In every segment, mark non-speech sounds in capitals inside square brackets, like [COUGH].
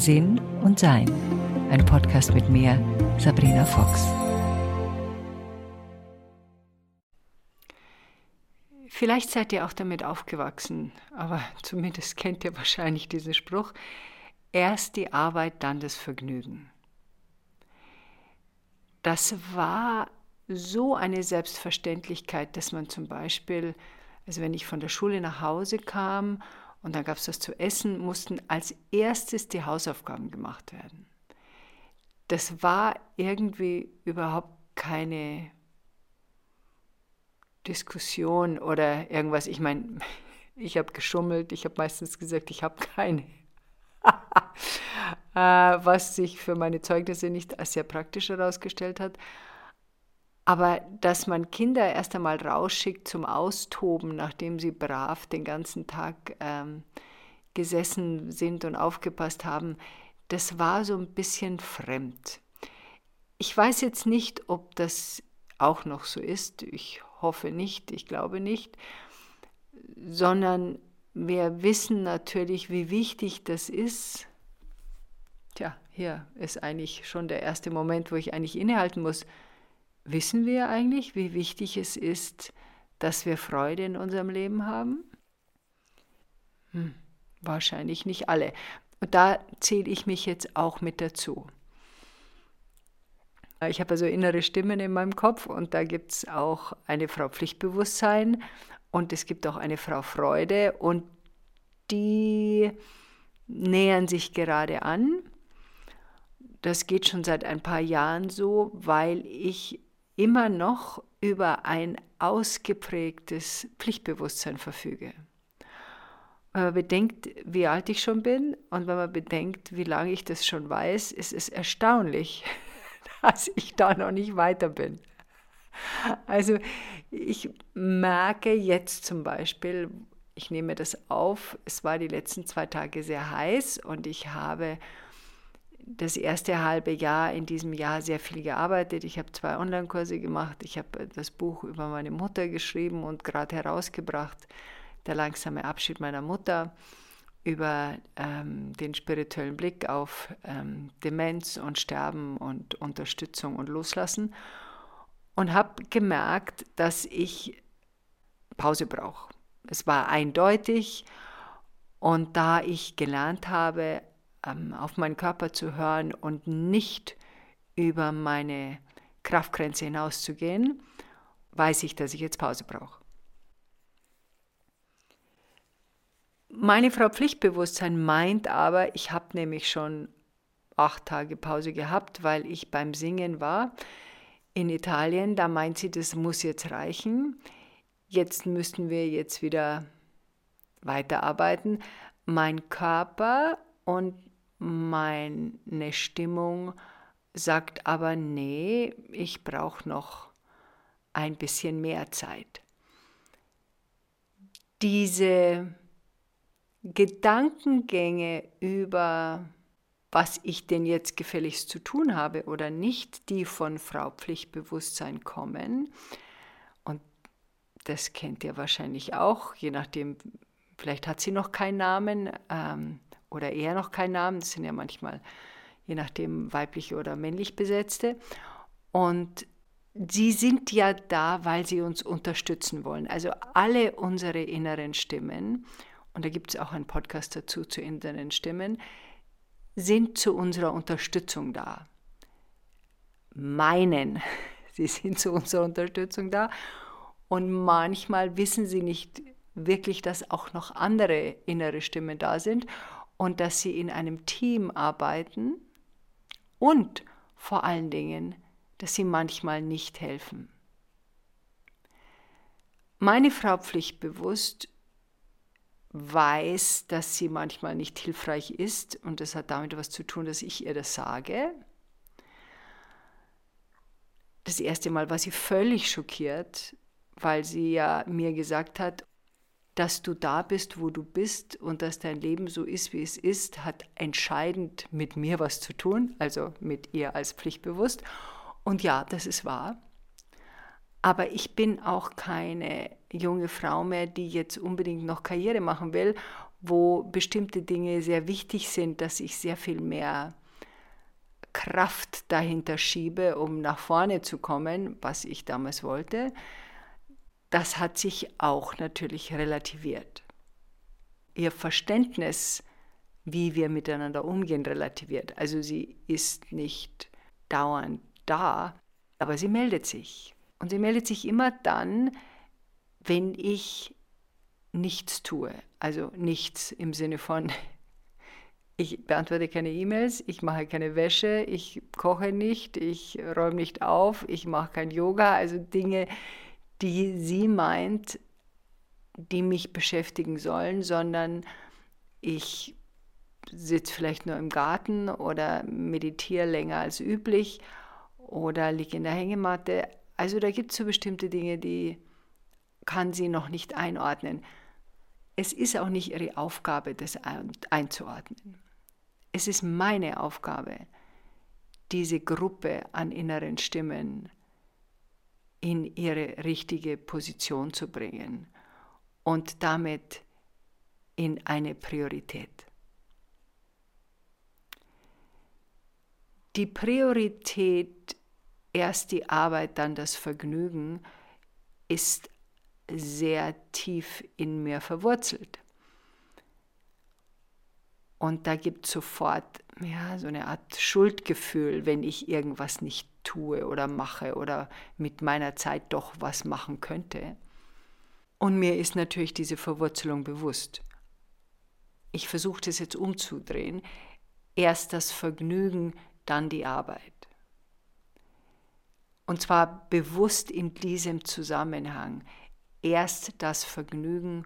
Sinn und Sein. Ein Podcast mit mir, Sabrina Fox. Vielleicht seid ihr auch damit aufgewachsen, aber zumindest kennt ihr wahrscheinlich diesen Spruch. Erst die Arbeit, dann das Vergnügen. Das war so eine Selbstverständlichkeit, dass man zum Beispiel, also wenn ich von der Schule nach Hause kam und dann gab es das zu essen, mussten als erstes die Hausaufgaben gemacht werden. Das war irgendwie überhaupt keine Diskussion oder irgendwas. Ich meine, [LAUGHS] ich habe geschummelt, ich habe meistens gesagt, ich habe keine. [LAUGHS] Äh, was sich für meine Zeugnisse nicht als sehr praktisch herausgestellt hat. Aber dass man Kinder erst einmal rausschickt zum Austoben, nachdem sie brav den ganzen Tag ähm, gesessen sind und aufgepasst haben, das war so ein bisschen fremd. Ich weiß jetzt nicht, ob das auch noch so ist. Ich hoffe nicht, ich glaube nicht, sondern wir wissen natürlich, wie wichtig das ist. Tja, hier ist eigentlich schon der erste Moment, wo ich eigentlich innehalten muss. Wissen wir eigentlich, wie wichtig es ist, dass wir Freude in unserem Leben haben? Hm, wahrscheinlich nicht alle. Und da zähle ich mich jetzt auch mit dazu. Ich habe also innere Stimmen in meinem Kopf und da gibt es auch eine Frau Pflichtbewusstsein und es gibt auch eine Frau Freude und die nähern sich gerade an. Das geht schon seit ein paar Jahren so, weil ich immer noch über ein ausgeprägtes Pflichtbewusstsein verfüge. Wenn man bedenkt, wie alt ich schon bin und wenn man bedenkt, wie lange ich das schon weiß, ist es erstaunlich, [LAUGHS] dass ich da noch nicht weiter bin. Also ich merke jetzt zum Beispiel, ich nehme das auf, es war die letzten zwei Tage sehr heiß und ich habe das erste halbe Jahr in diesem Jahr sehr viel gearbeitet. Ich habe zwei Online-Kurse gemacht. Ich habe das Buch über meine Mutter geschrieben und gerade herausgebracht, Der langsame Abschied meiner Mutter, über ähm, den spirituellen Blick auf ähm, Demenz und Sterben und Unterstützung und Loslassen. Und habe gemerkt, dass ich Pause brauche. Es war eindeutig. Und da ich gelernt habe, ähm, auf meinen Körper zu hören und nicht über meine Kraftgrenze hinauszugehen, weiß ich, dass ich jetzt Pause brauche. Meine Frau Pflichtbewusstsein meint aber, ich habe nämlich schon acht Tage Pause gehabt, weil ich beim Singen war in Italien. Da meint sie, das muss jetzt reichen. Jetzt müssten wir jetzt wieder weiterarbeiten. Mein Körper und meine Stimmung sagt aber, nee, ich brauche noch ein bisschen mehr Zeit. Diese Gedankengänge über, was ich denn jetzt gefälligst zu tun habe oder nicht, die von Frau Pflichtbewusstsein kommen, und das kennt ihr wahrscheinlich auch, je nachdem, vielleicht hat sie noch keinen Namen, ähm, oder eher noch keinen Namen. Das sind ja manchmal, je nachdem, weiblich oder männlich besetzte. Und sie sind ja da, weil sie uns unterstützen wollen. Also alle unsere inneren Stimmen, und da gibt es auch einen Podcast dazu zu inneren Stimmen, sind zu unserer Unterstützung da. Meinen, [LAUGHS] sie sind zu unserer Unterstützung da. Und manchmal wissen sie nicht wirklich, dass auch noch andere innere Stimmen da sind und dass sie in einem Team arbeiten und vor allen Dingen, dass sie manchmal nicht helfen. Meine Frau pflichtbewusst weiß, dass sie manchmal nicht hilfreich ist und das hat damit was zu tun, dass ich ihr das sage. Das erste Mal war sie völlig schockiert, weil sie ja mir gesagt hat, dass du da bist, wo du bist und dass dein Leben so ist, wie es ist, hat entscheidend mit mir was zu tun, also mit ihr als pflichtbewusst. Und ja, das ist wahr. Aber ich bin auch keine junge Frau mehr, die jetzt unbedingt noch Karriere machen will, wo bestimmte Dinge sehr wichtig sind, dass ich sehr viel mehr Kraft dahinter schiebe, um nach vorne zu kommen, was ich damals wollte. Das hat sich auch natürlich relativiert. Ihr Verständnis, wie wir miteinander umgehen, relativiert. Also sie ist nicht dauernd da, aber sie meldet sich. Und sie meldet sich immer dann, wenn ich nichts tue. Also nichts im Sinne von, [LAUGHS] ich beantworte keine E-Mails, ich mache keine Wäsche, ich koche nicht, ich räume nicht auf, ich mache kein Yoga, also Dinge, die sie meint, die mich beschäftigen sollen, sondern ich sitze vielleicht nur im Garten oder meditiere länger als üblich oder liege in der Hängematte. Also da gibt es so bestimmte Dinge, die kann sie noch nicht einordnen. Es ist auch nicht ihre Aufgabe, das einzuordnen. Es ist meine Aufgabe, diese Gruppe an inneren Stimmen in ihre richtige Position zu bringen und damit in eine Priorität. Die Priorität, erst die Arbeit, dann das Vergnügen, ist sehr tief in mir verwurzelt. Und da gibt es sofort ja, so eine Art Schuldgefühl, wenn ich irgendwas nicht tue oder mache oder mit meiner Zeit doch was machen könnte. Und mir ist natürlich diese Verwurzelung bewusst. Ich versuche das jetzt umzudrehen. Erst das Vergnügen, dann die Arbeit. Und zwar bewusst in diesem Zusammenhang erst das Vergnügen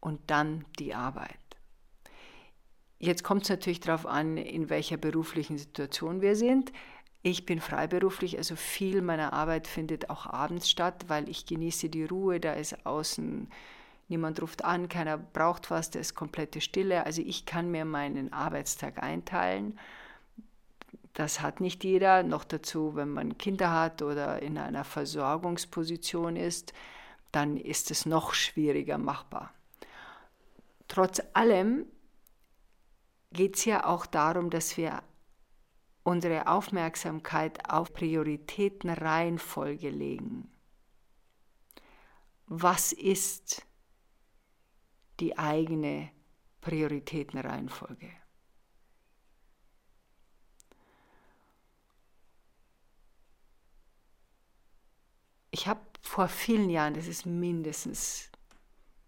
und dann die Arbeit. Jetzt kommt es natürlich darauf an, in welcher beruflichen Situation wir sind. Ich bin freiberuflich, also viel meiner Arbeit findet auch abends statt, weil ich genieße die Ruhe, da ist außen, niemand ruft an, keiner braucht was, da ist komplette Stille. Also ich kann mir meinen Arbeitstag einteilen. Das hat nicht jeder. Noch dazu, wenn man Kinder hat oder in einer Versorgungsposition ist dann ist es noch schwieriger machbar. Trotz allem geht es ja auch darum, dass wir unsere Aufmerksamkeit auf Prioritätenreihenfolge legen. Was ist die eigene Prioritätenreihenfolge? Ich habe vor vielen Jahren, das ist mindestens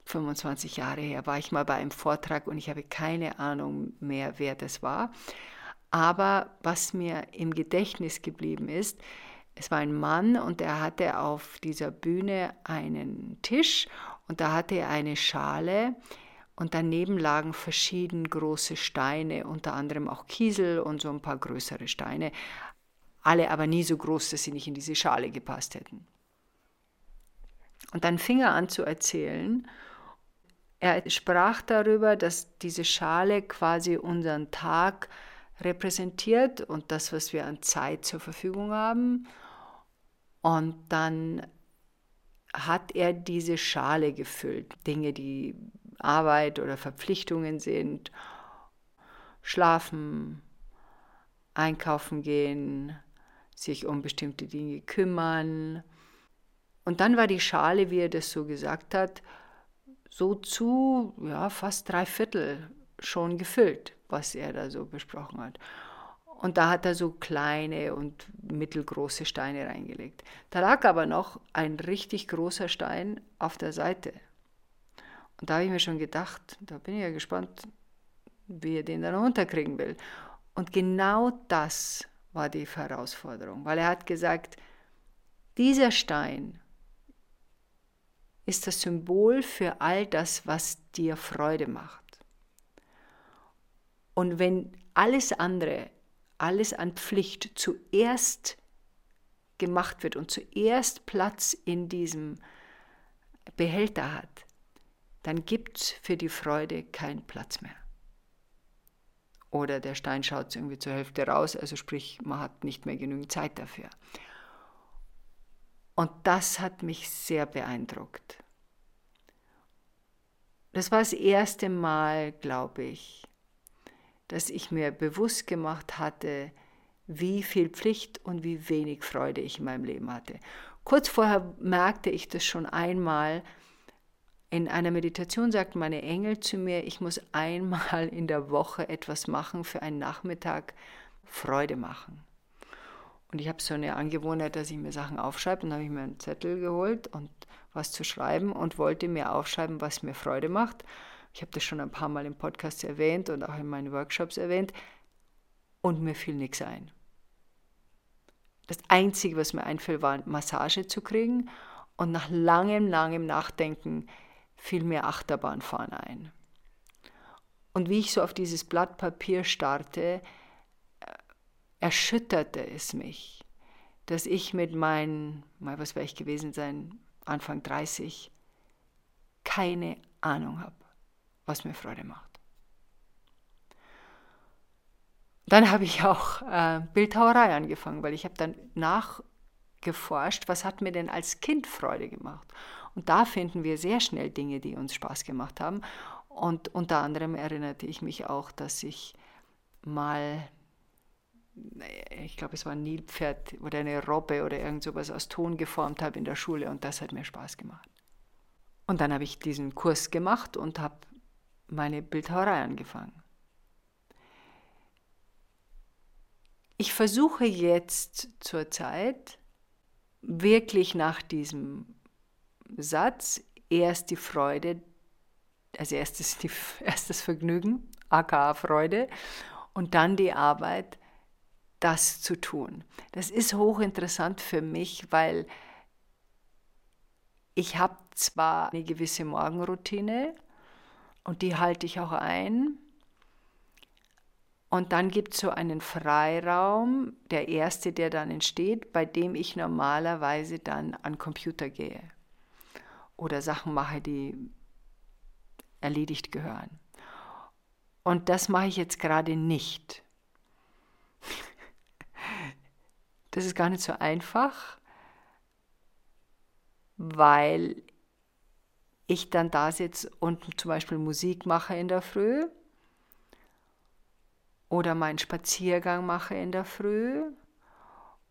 25 Jahre her, war ich mal bei einem Vortrag und ich habe keine Ahnung mehr, wer das war. Aber was mir im Gedächtnis geblieben ist, es war ein Mann und er hatte auf dieser Bühne einen Tisch und da hatte er eine Schale und daneben lagen verschieden große Steine, unter anderem auch Kiesel und so ein paar größere Steine. Alle aber nie so groß, dass sie nicht in diese Schale gepasst hätten. Und dann fing er an zu erzählen. Er sprach darüber, dass diese Schale quasi unseren Tag repräsentiert und das, was wir an Zeit zur Verfügung haben. Und dann hat er diese Schale gefüllt. Dinge, die Arbeit oder Verpflichtungen sind. Schlafen, einkaufen gehen, sich um bestimmte Dinge kümmern, und dann war die Schale, wie er das so gesagt hat, so zu ja, fast drei Viertel schon gefüllt, was er da so besprochen hat. Und da hat er so kleine und mittelgroße Steine reingelegt. Da lag aber noch ein richtig großer Stein auf der Seite. Und da habe ich mir schon gedacht, da bin ich ja gespannt, wie er den dann runterkriegen will. Und genau das war die Herausforderung, weil er hat gesagt, dieser Stein ist das Symbol für all das, was dir Freude macht. Und wenn alles andere, alles an Pflicht zuerst gemacht wird und zuerst Platz in diesem Behälter hat, dann gibt es für die Freude keinen Platz mehr. Oder der Stein schaut irgendwie zur Hälfte raus, also sprich, man hat nicht mehr genügend Zeit dafür. Und das hat mich sehr beeindruckt. das war das erste Mal, glaube ich, dass ich mir bewusst gemacht hatte, wie viel Pflicht und wie wenig Freude ich in meinem Leben hatte. Kurz vorher merkte ich das schon einmal. In einer Meditation sagten meine Engel zu mir, ich muss einmal in der Woche etwas machen für einen Nachmittag, Freude machen. Und ich habe so eine Angewohnheit, dass ich mir Sachen aufschreibe. Und dann habe ich mir einen Zettel geholt und was zu schreiben und wollte mir aufschreiben, was mir Freude macht. Ich habe das schon ein paar Mal im Podcast erwähnt und auch in meinen Workshops erwähnt. Und mir fiel nichts ein. Das Einzige, was mir einfiel, war Massage zu kriegen. Und nach langem, langem Nachdenken fiel mir Achterbahnfahren ein. Und wie ich so auf dieses Blatt Papier starrte, äh, erschütterte es mich, dass ich mit meinen, mal was wäre ich gewesen sein, Anfang 30, keine Ahnung habe, was mir Freude macht. Dann habe ich auch äh, Bildhauerei angefangen, weil ich habe dann nachgeforscht, was hat mir denn als Kind Freude gemacht. Und da finden wir sehr schnell Dinge, die uns Spaß gemacht haben. Und unter anderem erinnerte ich mich auch, dass ich mal, ich glaube, es war ein Nilpferd oder eine Robbe oder irgend sowas aus Ton geformt habe in der Schule und das hat mir Spaß gemacht. Und dann habe ich diesen Kurs gemacht und habe meine Bildhauerei angefangen. Ich versuche jetzt zurzeit wirklich nach diesem Satz erst die Freude, also erstes, die, [LAUGHS] erstes Vergnügen, aka Freude, und dann die Arbeit, das zu tun. Das ist hochinteressant für mich, weil ich habe zwar eine gewisse Morgenroutine und die halte ich auch ein, und dann gibt es so einen Freiraum, der erste, der dann entsteht, bei dem ich normalerweise dann an Computer gehe oder Sachen mache, die erledigt gehören. Und das mache ich jetzt gerade nicht. Das ist gar nicht so einfach, weil ich dann da sitze und zum Beispiel Musik mache in der Früh oder meinen Spaziergang mache in der Früh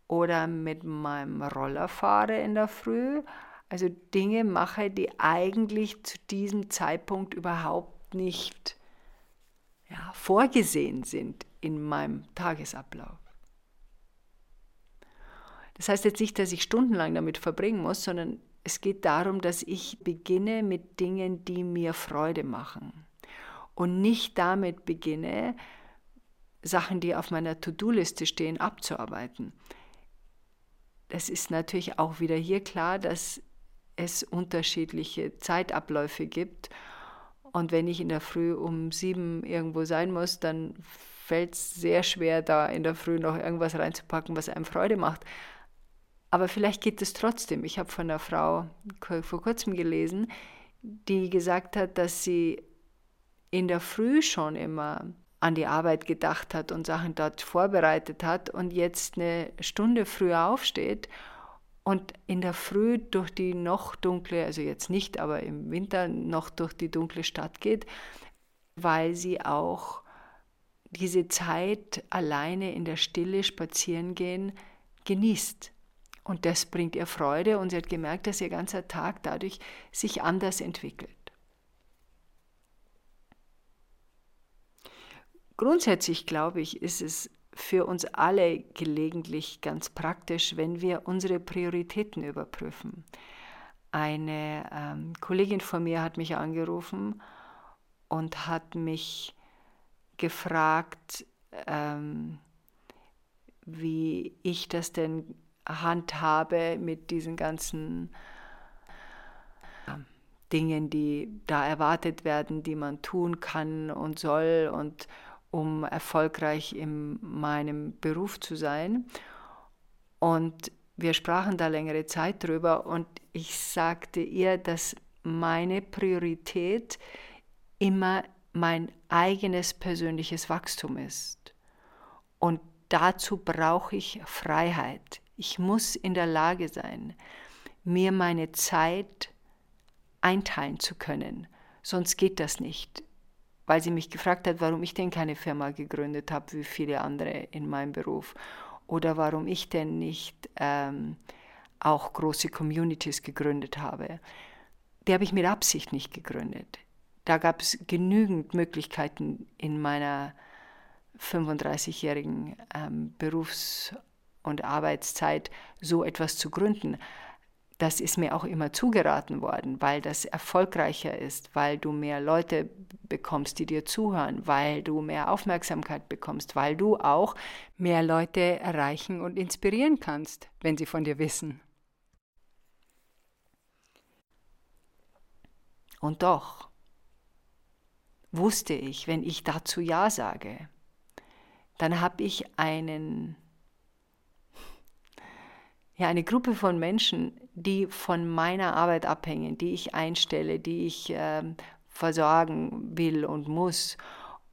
oder mit meinem Roller fahre in der Früh. Also Dinge mache, die eigentlich zu diesem Zeitpunkt überhaupt nicht ja, vorgesehen sind in meinem Tagesablauf. Das heißt jetzt nicht, dass ich stundenlang damit verbringen muss, sondern es geht darum, dass ich beginne mit Dingen, die mir Freude machen. Und nicht damit beginne, Sachen, die auf meiner To-Do-Liste stehen, abzuarbeiten. Das ist natürlich auch wieder hier klar, dass es unterschiedliche Zeitabläufe gibt. Und wenn ich in der Früh um sieben irgendwo sein muss, dann fällt es sehr schwer, da in der Früh noch irgendwas reinzupacken, was einem Freude macht. Aber vielleicht geht es trotzdem. Ich habe von einer Frau vor kurzem gelesen, die gesagt hat, dass sie in der Früh schon immer an die Arbeit gedacht hat und Sachen dort vorbereitet hat und jetzt eine Stunde früher aufsteht und in der Früh durch die noch dunkle, also jetzt nicht, aber im Winter noch durch die dunkle Stadt geht, weil sie auch diese Zeit alleine in der Stille spazieren gehen genießt. Und das bringt ihr Freude und sie hat gemerkt, dass ihr ganzer Tag dadurch sich anders entwickelt. Grundsätzlich glaube ich, ist es für uns alle gelegentlich ganz praktisch, wenn wir unsere Prioritäten überprüfen. Eine ähm, Kollegin von mir hat mich angerufen und hat mich gefragt, ähm, wie ich das denn handhabe mit diesen ganzen äh, Dingen, die da erwartet werden, die man tun kann und soll und um erfolgreich in meinem Beruf zu sein. Und wir sprachen da längere Zeit drüber und ich sagte ihr, dass meine Priorität immer mein eigenes persönliches Wachstum ist. Und dazu brauche ich Freiheit. Ich muss in der Lage sein, mir meine Zeit einteilen zu können, sonst geht das nicht. Weil sie mich gefragt hat, warum ich denn keine Firma gegründet habe, wie viele andere in meinem Beruf. Oder warum ich denn nicht ähm, auch große Communities gegründet habe. Die habe ich mit Absicht nicht gegründet. Da gab es genügend Möglichkeiten in meiner 35-jährigen ähm, Berufs- und Arbeitszeit, so etwas zu gründen. Das ist mir auch immer zugeraten worden, weil das erfolgreicher ist, weil du mehr Leute bekommst, die dir zuhören, weil du mehr Aufmerksamkeit bekommst, weil du auch mehr Leute erreichen und inspirieren kannst, wenn sie von dir wissen. Und doch wusste ich, wenn ich dazu Ja sage, dann habe ich einen, ja, eine Gruppe von Menschen, die von meiner Arbeit abhängen, die ich einstelle, die ich äh, versorgen will und muss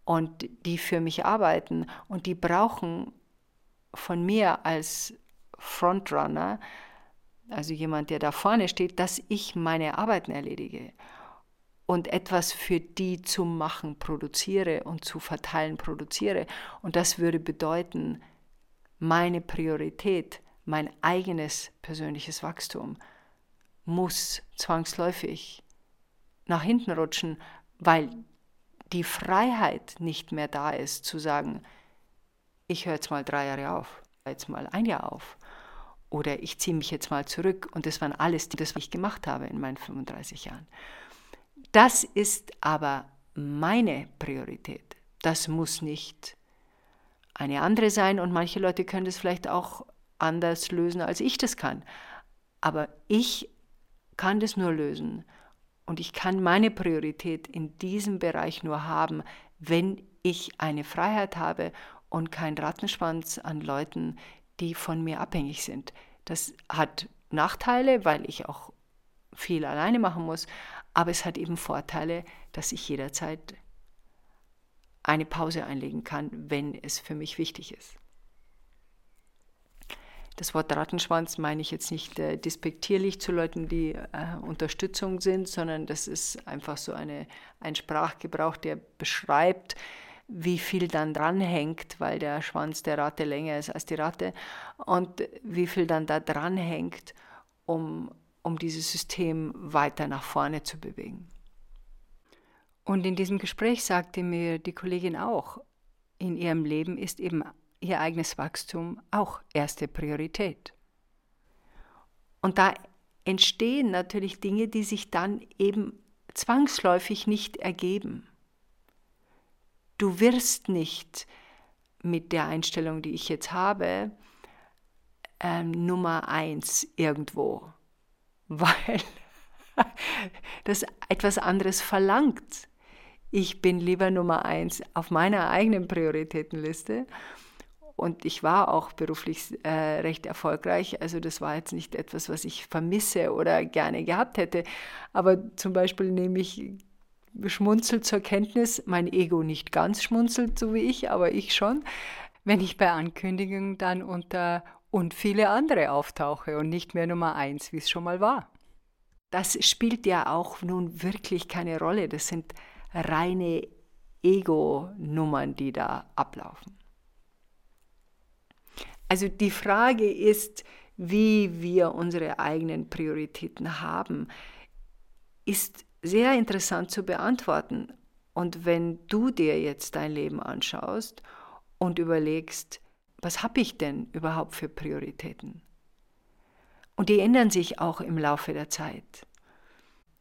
und die für mich arbeiten und die brauchen von mir als Frontrunner, also jemand, der da vorne steht, dass ich meine Arbeiten erledige und etwas für die zu machen produziere und zu verteilen produziere. Und das würde bedeuten, meine Priorität, mein eigenes persönliches Wachstum muss zwangsläufig nach hinten rutschen, weil die Freiheit nicht mehr da ist, zu sagen, ich höre jetzt mal drei Jahre auf, jetzt mal ein Jahr auf. Oder ich ziehe mich jetzt mal zurück. Und das waren alles die, das ich gemacht habe in meinen 35 Jahren. Das ist aber meine Priorität. Das muss nicht eine andere sein und manche Leute können das vielleicht auch anders lösen, als ich das kann. Aber ich kann das nur lösen und ich kann meine Priorität in diesem Bereich nur haben, wenn ich eine Freiheit habe und kein Rattenschwanz an Leuten, die von mir abhängig sind. Das hat Nachteile, weil ich auch viel alleine machen muss, aber es hat eben Vorteile, dass ich jederzeit eine Pause einlegen kann, wenn es für mich wichtig ist. Das Wort Rattenschwanz meine ich jetzt nicht äh, despektierlich zu Leuten, die äh, Unterstützung sind, sondern das ist einfach so eine, ein Sprachgebrauch, der beschreibt, wie viel dann dranhängt, weil der Schwanz der Ratte länger ist als die Ratte und wie viel dann da dranhängt, um um dieses System weiter nach vorne zu bewegen. Und in diesem Gespräch sagte mir die Kollegin auch, in ihrem Leben ist eben ihr eigenes Wachstum auch erste Priorität. Und da entstehen natürlich Dinge, die sich dann eben zwangsläufig nicht ergeben. Du wirst nicht mit der Einstellung, die ich jetzt habe, äh, Nummer eins irgendwo [LAUGHS] weil das etwas anderes verlangt. Ich bin lieber Nummer eins auf meiner eigenen Prioritätenliste und ich war auch beruflich äh, recht erfolgreich. Also das war jetzt nicht etwas, was ich vermisse oder gerne gehabt hätte. Aber zum Beispiel nehme ich schmunzelt zur Kenntnis, mein Ego nicht ganz schmunzelt, so wie ich, aber ich schon, wenn ich bei Ankündigungen dann unter und viele andere auftauche und nicht mehr Nummer eins, wie es schon mal war. Das spielt ja auch nun wirklich keine Rolle. Das sind reine Ego-Nummern, die da ablaufen. Also die Frage ist, wie wir unsere eigenen Prioritäten haben, ist sehr interessant zu beantworten. Und wenn du dir jetzt dein Leben anschaust und überlegst, was habe ich denn überhaupt für Prioritäten? Und die ändern sich auch im Laufe der Zeit.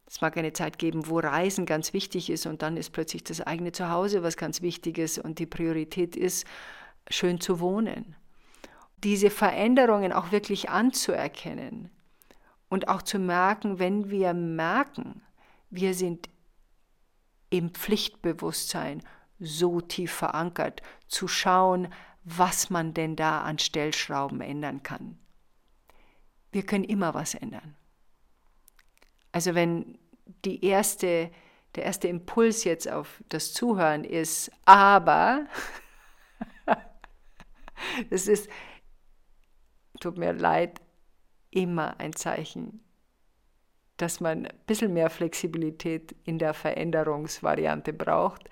Es mag eine Zeit geben, wo Reisen ganz wichtig ist und dann ist plötzlich das eigene Zuhause was ganz Wichtiges und die Priorität ist, schön zu wohnen. Diese Veränderungen auch wirklich anzuerkennen und auch zu merken, wenn wir merken, wir sind im Pflichtbewusstsein so tief verankert, zu schauen, was man denn da an Stellschrauben ändern kann. Wir können immer was ändern. Also wenn die erste, der erste Impuls jetzt auf das Zuhören ist, aber, [LAUGHS] das ist, tut mir leid, immer ein Zeichen dass man ein bisschen mehr Flexibilität in der Veränderungsvariante braucht,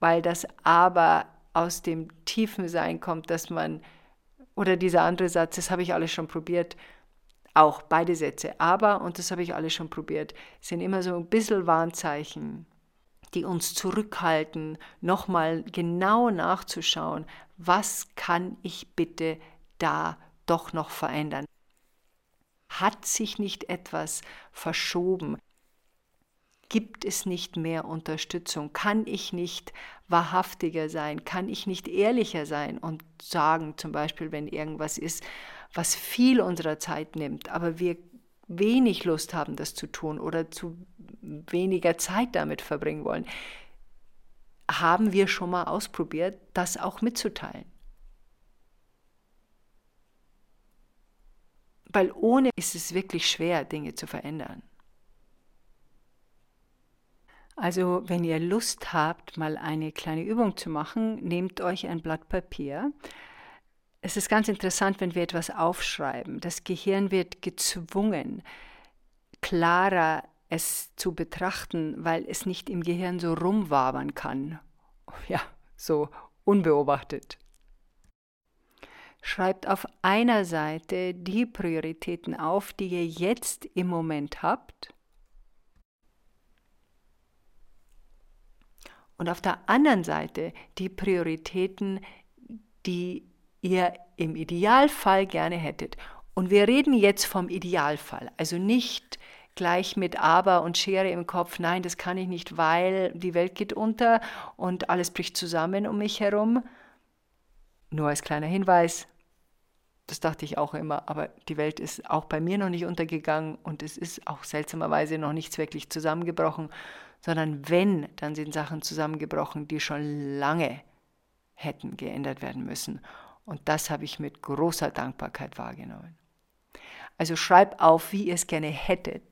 weil das aber aus dem tiefen Sein kommt, dass man, oder dieser andere Satz, das habe ich alles schon probiert, auch beide Sätze, aber, und das habe ich alles schon probiert, sind immer so ein bisschen Warnzeichen, die uns zurückhalten, nochmal genau nachzuschauen, was kann ich bitte da doch noch verändern. Hat sich nicht etwas verschoben? Gibt es nicht mehr Unterstützung? Kann ich nicht wahrhaftiger sein? Kann ich nicht ehrlicher sein und sagen, zum Beispiel, wenn irgendwas ist, was viel unserer Zeit nimmt, aber wir wenig Lust haben, das zu tun oder zu weniger Zeit damit verbringen wollen, haben wir schon mal ausprobiert, das auch mitzuteilen. Weil ohne ist es wirklich schwer, Dinge zu verändern. Also wenn ihr Lust habt, mal eine kleine Übung zu machen, nehmt euch ein Blatt Papier. Es ist ganz interessant, wenn wir etwas aufschreiben. Das Gehirn wird gezwungen, klarer es zu betrachten, weil es nicht im Gehirn so rumwabern kann. [LAUGHS] Ja, so unbeobachtet. Schreibt auf einer Seite die Prioritäten auf, die ihr jetzt im Moment habt. Und auf der anderen Seite die Prioritäten, die ihr im Idealfall gerne hättet. Und wir reden jetzt vom Idealfall, also nicht gleich mit Aber und Schere im Kopf, nein, das kann ich nicht, weil die Welt geht unter und alles bricht zusammen um mich herum. Nur als kleiner Hinweis, das dachte ich auch immer, aber die Welt ist auch bei mir noch nicht untergegangen und es ist auch seltsamerweise noch nichts wirklich zusammengebrochen, sondern wenn, dann sind Sachen zusammengebrochen, die schon lange hätten geändert werden müssen. Und das habe ich mit großer Dankbarkeit wahrgenommen. Also schreib auf, wie ihr es gerne hättet.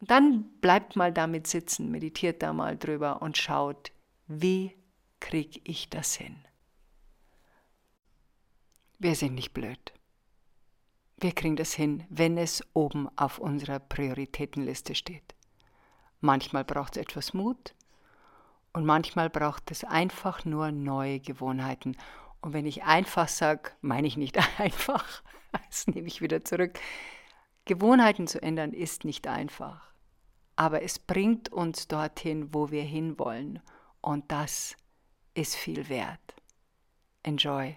Und dann bleibt mal damit sitzen, meditiert da mal drüber und schaut, wie kriege ich das hin. Wir sind nicht blöd. Wir kriegen das hin, wenn es oben auf unserer Prioritätenliste steht. Manchmal braucht es etwas Mut und manchmal braucht es einfach nur neue Gewohnheiten. Und wenn ich einfach sage, meine ich nicht [LAUGHS] einfach, das nehme ich wieder zurück. Gewohnheiten zu ändern ist nicht einfach, aber es bringt uns dorthin, wo wir hinwollen. Und das ist viel wert. Enjoy